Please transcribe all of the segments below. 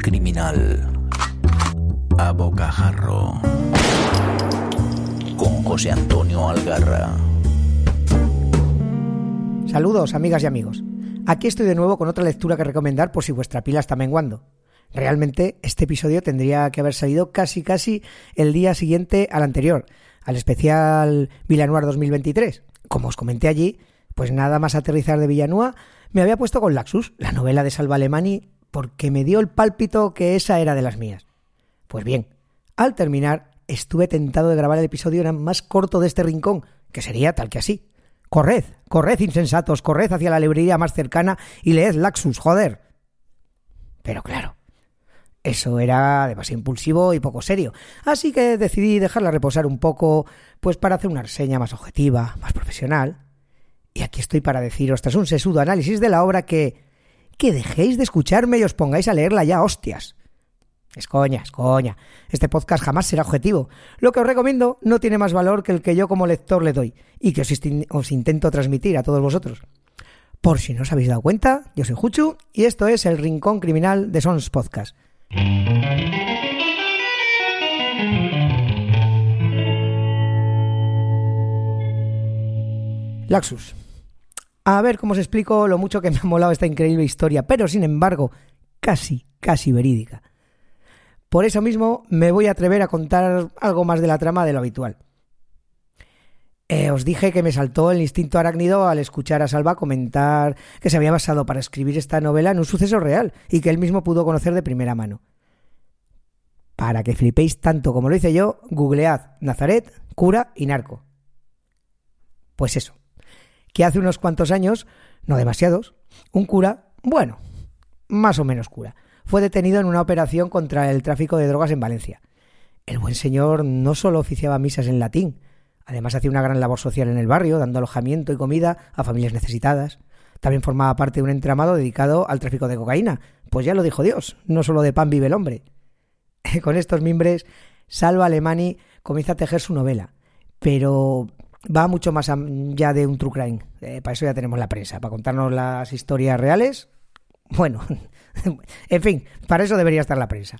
criminal a bocajarro con José Antonio Algarra. Saludos, amigas y amigos. Aquí estoy de nuevo con otra lectura que recomendar por si vuestra pila está menguando. Realmente este episodio tendría que haber salido casi casi el día siguiente al anterior, al especial Villanueva 2023. Como os comenté allí, pues nada más aterrizar de Villanueva, me había puesto con Laxus, la novela de Salva Alemani, porque me dio el pálpito que esa era de las mías. Pues bien, al terminar, estuve tentado de grabar el episodio más corto de este rincón, que sería tal que así. Corred, corred insensatos, corred hacia la librería más cercana y leed Laxus, joder. Pero claro, eso era demasiado impulsivo y poco serio, así que decidí dejarla reposar un poco, pues para hacer una reseña más objetiva, más profesional. Y aquí estoy para deciros, tras un sesudo análisis de la obra, que... que dejéis de escucharme y os pongáis a leerla ya, hostias. Es coña, es coña. Este podcast jamás será objetivo. Lo que os recomiendo no tiene más valor que el que yo como lector le doy y que os, intento transmitir a todos vosotros. Por si no os habéis dado cuenta, yo soy Juchu y esto es el Rincón Criminal de Sons Podcast. Laxus. A ver cómo os explico lo mucho que me ha molado esta increíble historia, pero sin embargo, casi, casi verídica. Por eso mismo me voy a atrever a contar algo más de la trama de lo habitual. Eh, os dije que me saltó el instinto arácnido al escuchar a Salva comentar que se había basado para escribir esta novela en un suceso real y que él mismo pudo conocer de primera mano. Para que flipéis tanto como lo hice yo, googlead Nazaret, cura y narco. Pues eso, que hace unos cuantos años, no demasiados, un cura, bueno, más o menos cura, fue detenido en una operación contra el tráfico de drogas en Valencia. El buen señor no solo oficiaba misas en latín, además hacía una gran labor social en el barrio, dando alojamiento y comida a familias necesitadas. También formaba parte de un entramado dedicado al tráfico de cocaína, pues ya lo dijo Dios, no solo de pan vive el hombre. Con estos mimbres, Salva Alemani comienza a tejer su novela, pero va mucho más allá de un true crime. Eh, para eso ya tenemos la prensa, para contarnos las historias reales. Bueno, en fin, para eso debería estar la prensa.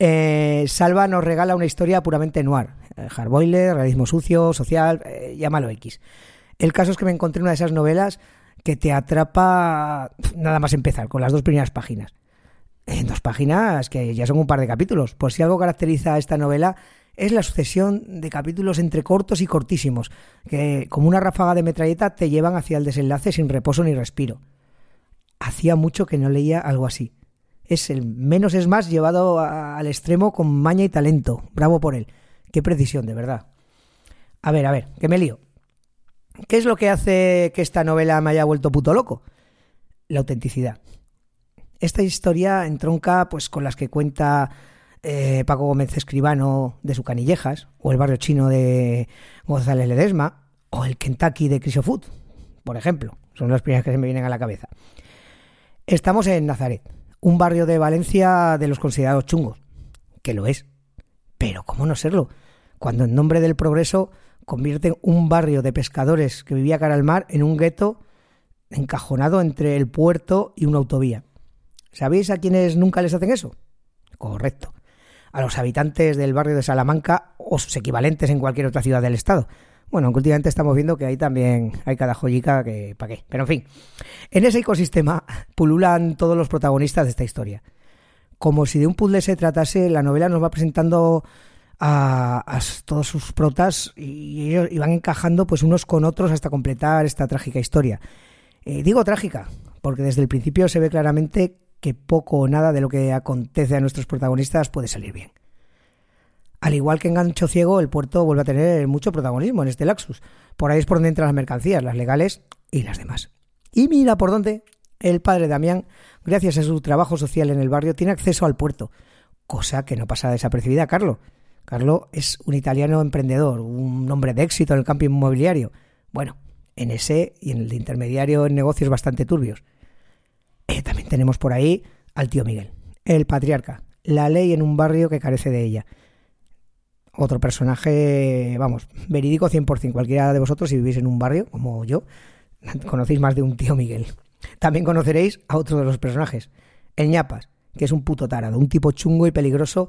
Eh, Salva nos regala una historia puramente noir. Eh, hardboiler, realismo sucio, social, llámalo X. El caso es que me encontré una de esas novelas que te atrapa nada más empezar, con las dos primeras páginas. En dos páginas que ya son un par de capítulos. Por si algo caracteriza a esta novela es la sucesión de capítulos entre cortos y cortísimos, que como una ráfaga de metralleta te llevan hacia el desenlace sin reposo ni respiro. Hacía mucho que no leía algo así. Es el menos es más llevado al extremo con maña y talento. Bravo por él. Qué precisión, de verdad. A ver, a ver, que me lío. ¿Qué es lo que hace que esta novela me haya vuelto puto loco? La autenticidad. Esta historia entronca pues con las que cuenta eh, Paco Gómez Escribano de su Canillejas, o el barrio chino de González Ledesma, o el Kentucky de Crisofood, por ejemplo. Son las primeras que se me vienen a la cabeza. Estamos en Nazaret, un barrio de Valencia de los considerados chungos, que lo es. Pero ¿cómo no serlo? Cuando en nombre del progreso convierten un barrio de pescadores que vivía cara al mar en un gueto encajonado entre el puerto y una autovía. ¿Sabéis a quienes nunca les hacen eso? Correcto a los habitantes del barrio de Salamanca o sus equivalentes en cualquier otra ciudad del estado. Bueno, aunque últimamente estamos viendo que ahí también hay cada joyica que para qué. Pero en fin, en ese ecosistema pululan todos los protagonistas de esta historia. Como si de un puzzle se tratase, la novela nos va presentando a, todos sus protas y ellos van encajando pues unos con otros hasta completar esta trágica historia. Eh, digo trágica, porque desde el principio se ve claramente que poco o nada de lo que acontece a nuestros protagonistas puede salir bien. Al igual que en Gancho Ciego, el puerto vuelve a tener mucho protagonismo en este Laxus. Por ahí es por donde entran las mercancías, las legales y las demás. Y mira por dónde el padre Damián, gracias a su trabajo social en el barrio, tiene acceso al puerto, cosa que no pasa desapercibida a Carlo. Carlo es un italiano emprendedor, un hombre de éxito en el campo inmobiliario. Bueno, en ese y en el intermediario en negocios bastante turbios. Tenemos por ahí al tío Miguel, el patriarca, la ley en un barrio que carece de ella. Otro personaje, vamos, verídico 100%. Cualquiera de vosotros, si vivís en un barrio, como yo, conocéis más de un tío Miguel. También conoceréis a otro de los personajes, el ñapas, que es un puto tarado, un tipo chungo y peligroso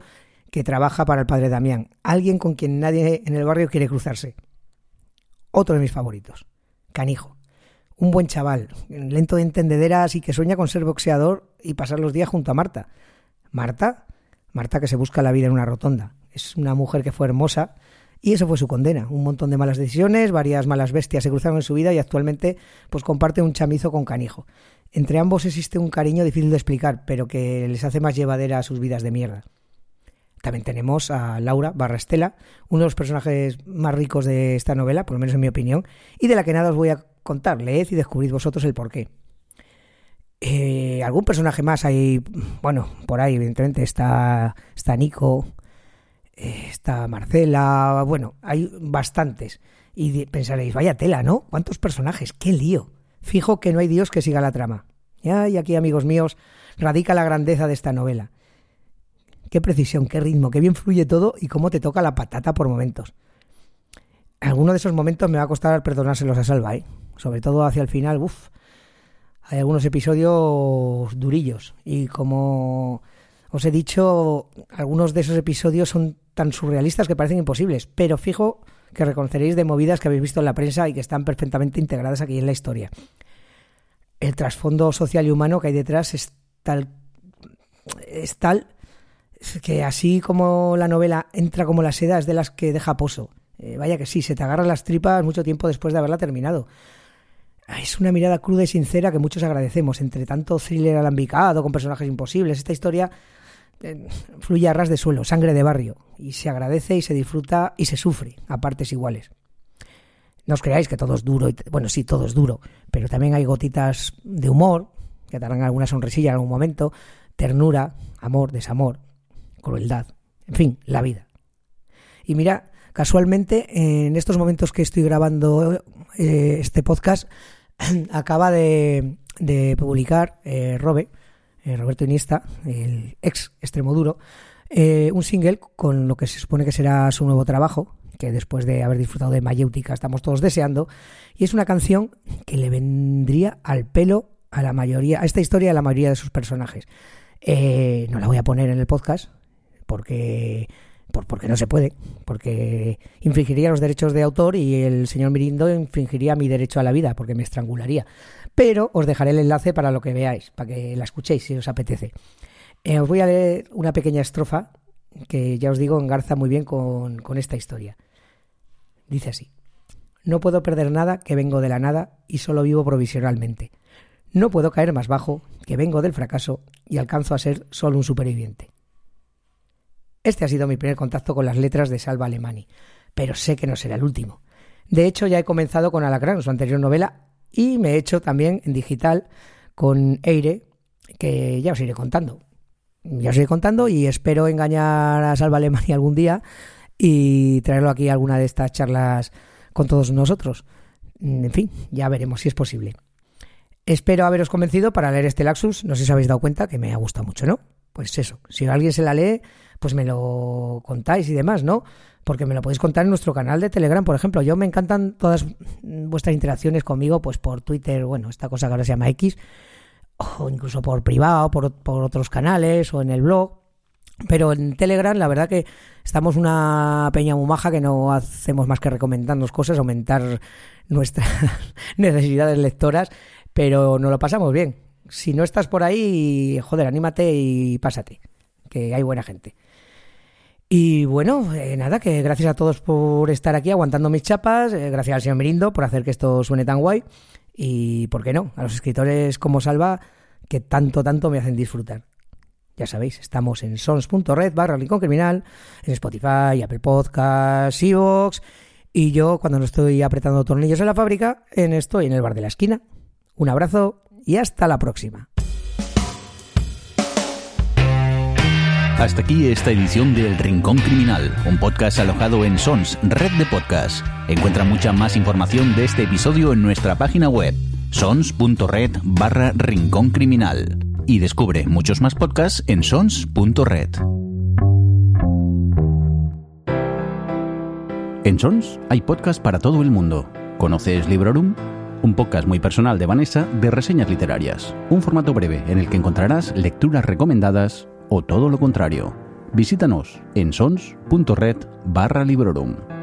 que trabaja para el padre Damián, alguien con quien nadie en el barrio quiere cruzarse. Otro de mis favoritos, Canijo. Un buen chaval, lento de entendederas y que sueña con ser boxeador y pasar los días junto a Marta. ¿Marta? Marta que se busca la vida en una rotonda. Es una mujer que fue hermosa y eso fue su condena. Un montón de malas decisiones, varias malas bestias se cruzaron en su vida y actualmente pues comparte un chamizo con Canijo. Entre ambos existe un cariño difícil de explicar, pero que les hace más llevadera a sus vidas de mierda. También tenemos a Laura barra Estela, uno de los personajes más ricos de esta novela, por lo menos en mi opinión, y de la que nada os voy a contar. Leed y descubrid vosotros el porqué. Eh, ¿Algún personaje más hay? Bueno, por ahí, evidentemente, está, está Nico, eh, está Marcela, bueno, hay bastantes. Y pensaréis, vaya tela, ¿no? ¿Cuántos personajes? ¡Qué lío! Fijo que no hay Dios que siga la trama. Ya, y aquí, amigos míos, radica la grandeza de esta novela. Qué precisión, qué ritmo, qué bien fluye todo y cómo te toca la patata por momentos. Alguno de esos momentos me va a costar perdonárselos a Salva, ¿eh? Sobre todo hacia el final, uff. Hay algunos episodios durillos y como os he dicho, algunos de esos episodios son tan surrealistas que parecen imposibles, pero fijo que reconoceréis de movidas que habéis visto en la prensa y que están perfectamente integradas aquí en la historia. El trasfondo social y humano que hay detrás es tal, es tal que así como la novela entra como la seda es de las que deja pozo. Eh, vaya que sí, se te agarran las tripas mucho tiempo después de haberla terminado. Es una mirada cruda y sincera que muchos agradecemos, entre tanto thriller alambicado con personajes imposibles. Esta historia eh, fluye a ras de suelo, sangre de barrio, y se agradece y se disfruta y se sufre a partes iguales. No os creáis que todo es duro, y, bueno, sí, todo es duro, pero también hay gotitas de humor, que darán alguna sonrisilla en algún momento, ternura, amor, desamor, crueldad, en fin, la vida. Y mira, casualmente, en estos momentos que estoy grabando eh, este podcast, acaba de, publicar eh, Robe, eh, Roberto Iniesta, el ex extremo duro, eh, un single con lo que se supone que será su nuevo trabajo, que después de haber disfrutado de Mayéutica estamos todos deseando, y es una canción que le vendría al pelo a la mayoría, a esta historia a la mayoría de sus personajes. No la voy a poner en el podcast porque porque no se puede, porque infringiría los derechos de autor y el señor Mirindo infringiría mi derecho a la vida, porque me estrangularía. Pero os dejaré el enlace para lo que veáis, para que la escuchéis si os apetece. Eh, os voy a leer una pequeña estrofa que ya os digo engarza muy bien con, con esta historia. Dice así. No puedo perder nada que vengo de la nada y solo vivo provisionalmente. No puedo caer más bajo que vengo del fracaso y alcanzo a ser solo un superviviente. Este ha sido mi primer contacto con las letras de Salva Alemani, pero sé que no será el último. De hecho, ya he comenzado con Alacrán, su anterior novela, y me he hecho también en digital con Eire, que ya os iré contando. Ya os iré contando y espero engañar a Salva Alemani algún día y traerlo aquí a alguna de estas charlas con todos nosotros. En fin, ya veremos si es posible. Espero haberos convencido para leer este Laxus. No sé si habéis dado cuenta que me ha gustado mucho, ¿no? Pues eso, si alguien se la lee, pues me lo contáis y demás, ¿no? Porque me lo podéis contar en nuestro canal de Telegram, por ejemplo. Yo me encantan todas vuestras interacciones conmigo, pues por Twitter, bueno, esta cosa que ahora se llama X, o incluso por privado, por, por otros canales o en el blog. Pero en Telegram, la verdad que estamos una peña muy maja que no hacemos más que recomendarnos cosas, aumentar nuestras necesidades lectoras, pero nos lo pasamos bien. Si no estás por ahí, joder, anímate y pásate, que hay buena gente. Y bueno, eh, nada, que gracias a todos por estar aquí aguantando mis chapas, eh, gracias al señor Merindo por hacer que esto suene tan guay y, ¿por qué no?, a los escritores como Salva que tanto, tanto me hacen disfrutar. Ya sabéis, estamos en sons.red barra Rincón Criminal, en Spotify, Apple Podcasts, Evox y yo cuando no estoy apretando tornillos en la fábrica, en estoy en el bar de la esquina. Un abrazo y hasta la próxima. Hasta aquí esta edición del Rincón Criminal, un podcast alojado en Sons, red de podcast. Encuentra mucha más información de este episodio en nuestra página web, sons.red barra Rincón Criminal. Y descubre muchos más podcasts en sons.red. En Sons hay podcast para todo el mundo. ¿Conoces Librorum? Un podcast muy personal de Vanessa de reseñas literarias. Un formato breve en el que encontrarás lecturas recomendadas o todo lo contrario. Visítanos en sons.red barra librorum.